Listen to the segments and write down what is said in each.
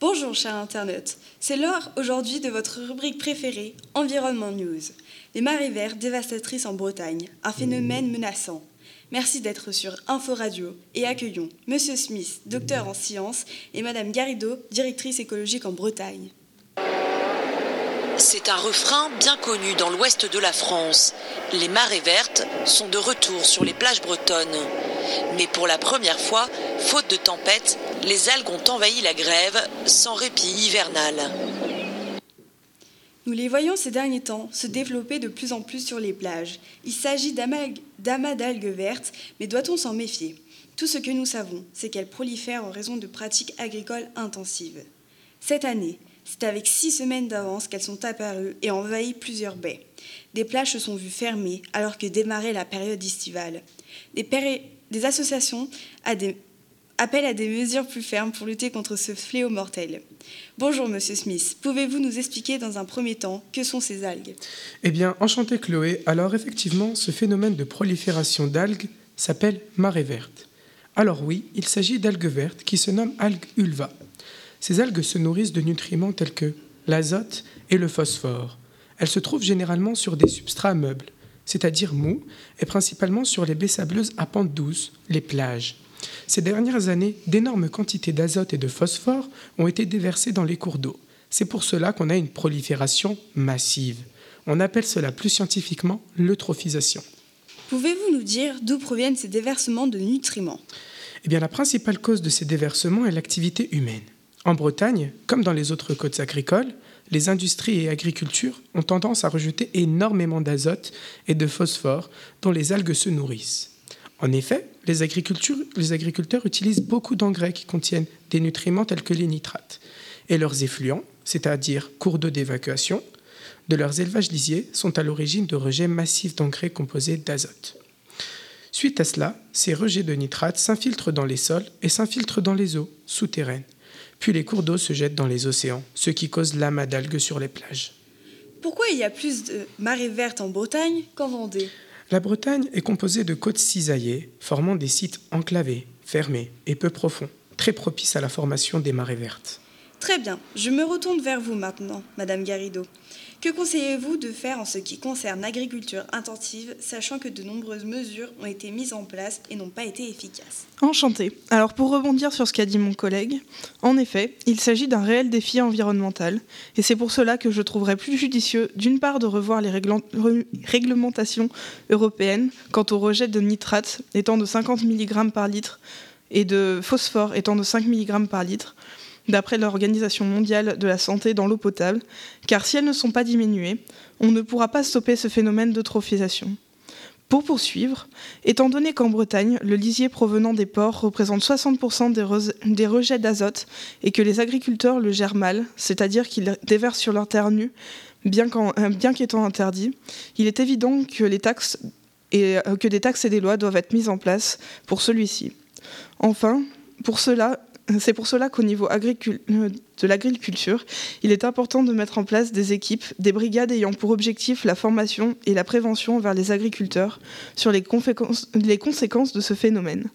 Bonjour chers internautes, c'est l'heure aujourd'hui de votre rubrique préférée, Environnement News. Les marées vertes dévastatrices en Bretagne, un phénomène menaçant. Merci d'être sur Info Radio et accueillons Monsieur Smith, docteur en sciences, et Madame Garrido, directrice écologique en Bretagne. C'est un refrain bien connu dans l'ouest de la France. Les marées vertes sont de retour sur les plages bretonnes. Mais pour la première fois, faute de tempête, les algues ont envahi la grève sans répit hivernal. Nous les voyons ces derniers temps se développer de plus en plus sur les plages. Il s'agit d'amas d'algues vertes, mais doit-on s'en méfier? Tout ce que nous savons, c'est qu'elles prolifèrent en raison de pratiques agricoles intensives. Cette année, c'est avec six semaines d'avance qu'elles sont apparues et envahi plusieurs baies. Des plages se sont vues fermées alors que démarrait la période estivale. Des, associations appellent à des mesures plus fermes pour lutter contre ce fléau mortel. Bonjour Monsieur Smith, pouvez-vous nous expliquer dans un premier temps que sont ces algues? Eh bien, enchanté Chloé. Alors effectivement, ce phénomène de prolifération d'algues s'appelle marée verte. Alors oui, il s'agit d'algues vertes qui se nomment algues ulva. Ces algues se nourrissent de nutriments tels que l'azote et le phosphore. Elles se trouvent généralement sur des substrats meubles, c'est-à-dire mous, et principalement sur les baies sableuses à pente douce, les plages. Ces dernières années, d'énormes quantités d'azote et de phosphore ont été déversées dans les cours d'eau. C'est pour cela qu'on a une prolifération massive. On appelle cela plus scientifiquement l'eutrophisation. Pouvez-vous nous dire d'où proviennent ces déversements de nutriments? Eh bien, la principale cause de ces déversements est l'activité humaine. En Bretagne, comme dans les autres côtes agricoles, les industries et agricultures ont tendance à rejeter énormément d'azote et de phosphore dont les algues se nourrissent. En effet, les, agriculteurs utilisent beaucoup d'engrais qui contiennent des nutriments tels que les nitrates. Et leurs effluents, c'est-à-dire cours d'eau d'évacuation, de leurs élevages lisiers sont à l'origine de rejets massifs d'engrais composés d'azote. Suite à cela, ces rejets de nitrates s'infiltrent dans les sols et s'infiltrent dans les eaux souterraines puis les cours d'eau se jettent dans les océans, ce qui cause l'amas d'algues sur les plages. Pourquoi il y a plus de marées vertes en Bretagne qu'en Vendée? La Bretagne est composée de côtes cisaillées, formant des sites enclavés, fermés et peu profonds, très propices à la formation des marées vertes. Très bien, je me retourne vers vous maintenant, Madame Garrido. Que conseillez-vous de faire en ce qui concerne l'agriculture intensive, sachant que de nombreuses mesures ont été mises en place et n'ont pas été efficaces? Enchanté. Alors pour rebondir sur ce qu'a dit mon collègue, en effet, il s'agit d'un réel défi environnemental, et c'est pour cela que je trouverais plus judicieux d'une part de revoir les réglementations européennes quant au rejet de nitrates étant de 50 mg par litre et de phosphore étant de 5 mg par litre, d'après l'Organisation mondiale de la santé dans l'eau potable, car si elles ne sont pas diminuées, on ne pourra pas stopper ce phénomène d'eutrophisation. Pour poursuivre, étant donné qu'en Bretagne, le lisier provenant des ports représente 60% des, rejets d'azote et que les agriculteurs le gèrent mal, c'est-à-dire qu'ils déversent sur leur terre nue, bien euh, qu'étant interdit, il est évident euh, que des taxes et des lois doivent être mises en place pour celui-ci. Enfin, pour cela, c'est pour cela qu'au niveau de l'agriculture, il est important de mettre en place des équipes, des brigades ayant pour objectif la formation et la prévention vers les agriculteurs sur les, les conséquences de ce phénomène.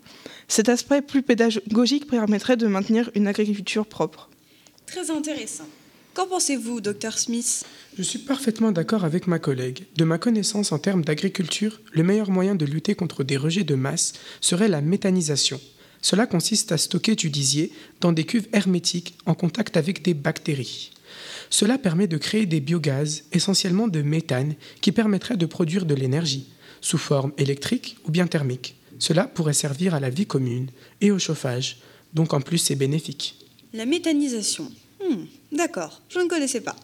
Cet aspect plus pédagogique permettrait de maintenir une agriculture propre. Très intéressant. Qu'en pensez-vous, docteur Smith? Je suis parfaitement d'accord avec ma collègue. De ma connaissance en termes d'agriculture, le meilleur moyen de lutter contre des rejets de masse serait la méthanisation. Cela consiste à stocker du lisier dans des cuves hermétiques en contact avec des bactéries. Cela permet de créer des biogaz, essentiellement de méthane, qui permettraient de produire de l'énergie, sous forme électrique ou bien thermique. Cela pourrait servir à la vie commune et au chauffage, donc en plus c'est bénéfique. La méthanisation. Hmm, d'accord, je ne connaissais pas.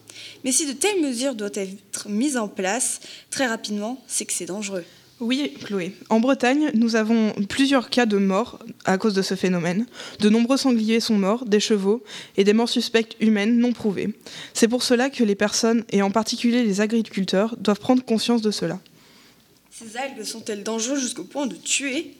Mais si de telles mesures doivent être mises en place très rapidement, c'est que c'est dangereux. Oui, Chloé. En Bretagne, nous avons plusieurs cas de morts à cause de ce phénomène. De nombreux sangliers sont morts, des chevaux et des morts suspectes humaines non prouvées. C'est pour cela que les personnes, et en particulier les agriculteurs, doivent prendre conscience de cela. Ces algues sont-elles dangereuses jusqu'au point de tuer?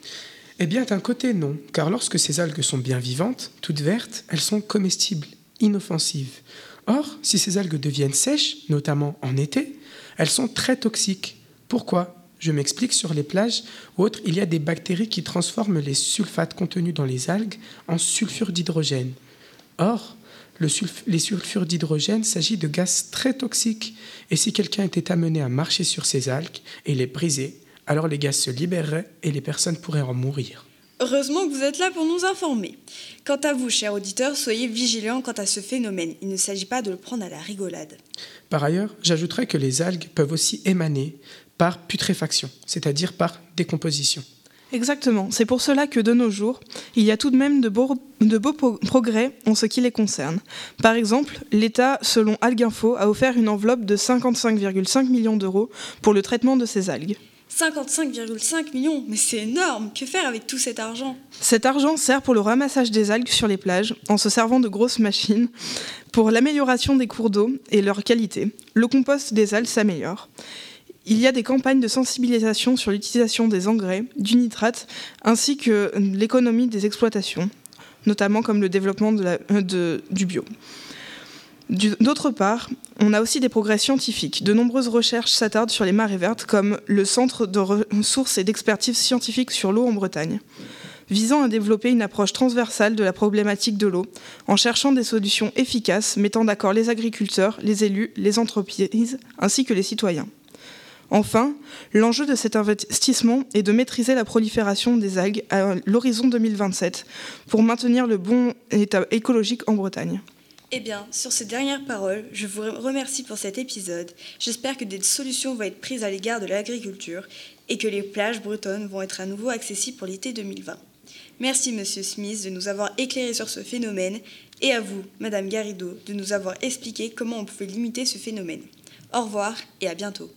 Eh bien, d'un côté, non, car lorsque ces algues sont bien vivantes, toutes vertes, elles sont comestibles, inoffensives. Or, si ces algues deviennent sèches, notamment en été, elles sont très toxiques. Pourquoi? Je m'explique, sur les plages ou autres, il y a des bactéries qui transforment les sulfates contenus dans les algues en sulfure d'hydrogène. Or, les sulfures d'hydrogène s'agit de gaz très toxiques. Et si quelqu'un était amené à marcher sur ces algues et les briser, alors les gaz se libéreraient et les personnes pourraient en mourir. Heureusement que vous êtes là pour nous informer. Quant à vous, chers auditeurs, soyez vigilants quant à ce phénomène. Il ne s'agit pas de le prendre à la rigolade. Par ailleurs, j'ajouterais que les algues peuvent aussi émaner par putréfaction, c'est-à-dire par décomposition. Exactement. C'est pour cela que de nos jours, il y a tout de même de beaux, progrès en ce qui les concerne. Par exemple, l'État, selon Alguinfo, a offert une enveloppe de 55,5 millions d'euros pour le traitement de ces algues. 55,5 millions, mais c'est énorme Que faire avec tout cet argent? Cet argent sert pour le ramassage des algues sur les plages, en se servant de grosses machines, pour l'amélioration des cours d'eau et leur qualité. Le compost des algues s'améliore. Il y a des campagnes de sensibilisation sur l'utilisation des engrais, du nitrate, ainsi que l'économie des exploitations, notamment comme le développement euh, du bio. D'autre part, on a aussi des progrès scientifiques. De nombreuses recherches s'attardent sur les marées vertes, comme le Centre de ressources et d'expertise scientifique sur l'eau en Bretagne, visant à développer une approche transversale de la problématique de l'eau, en cherchant des solutions efficaces mettant d'accord les agriculteurs, les élus, les entreprises, ainsi que les citoyens. Enfin, l'enjeu de cet investissement est de maîtriser la prolifération des algues à l'horizon 2027 pour maintenir le bon état écologique en Bretagne. Eh bien, sur ces dernières paroles, je vous remercie pour cet épisode. J'espère que des solutions vont être prises à l'égard de l'agriculture et que les plages bretonnes vont être à nouveau accessibles pour l'été 2020. Merci, Monsieur Smith, de nous avoir éclairé sur ce phénomène et à vous, Madame Garrido, de nous avoir expliqué comment on pouvait limiter ce phénomène. Au revoir et à bientôt.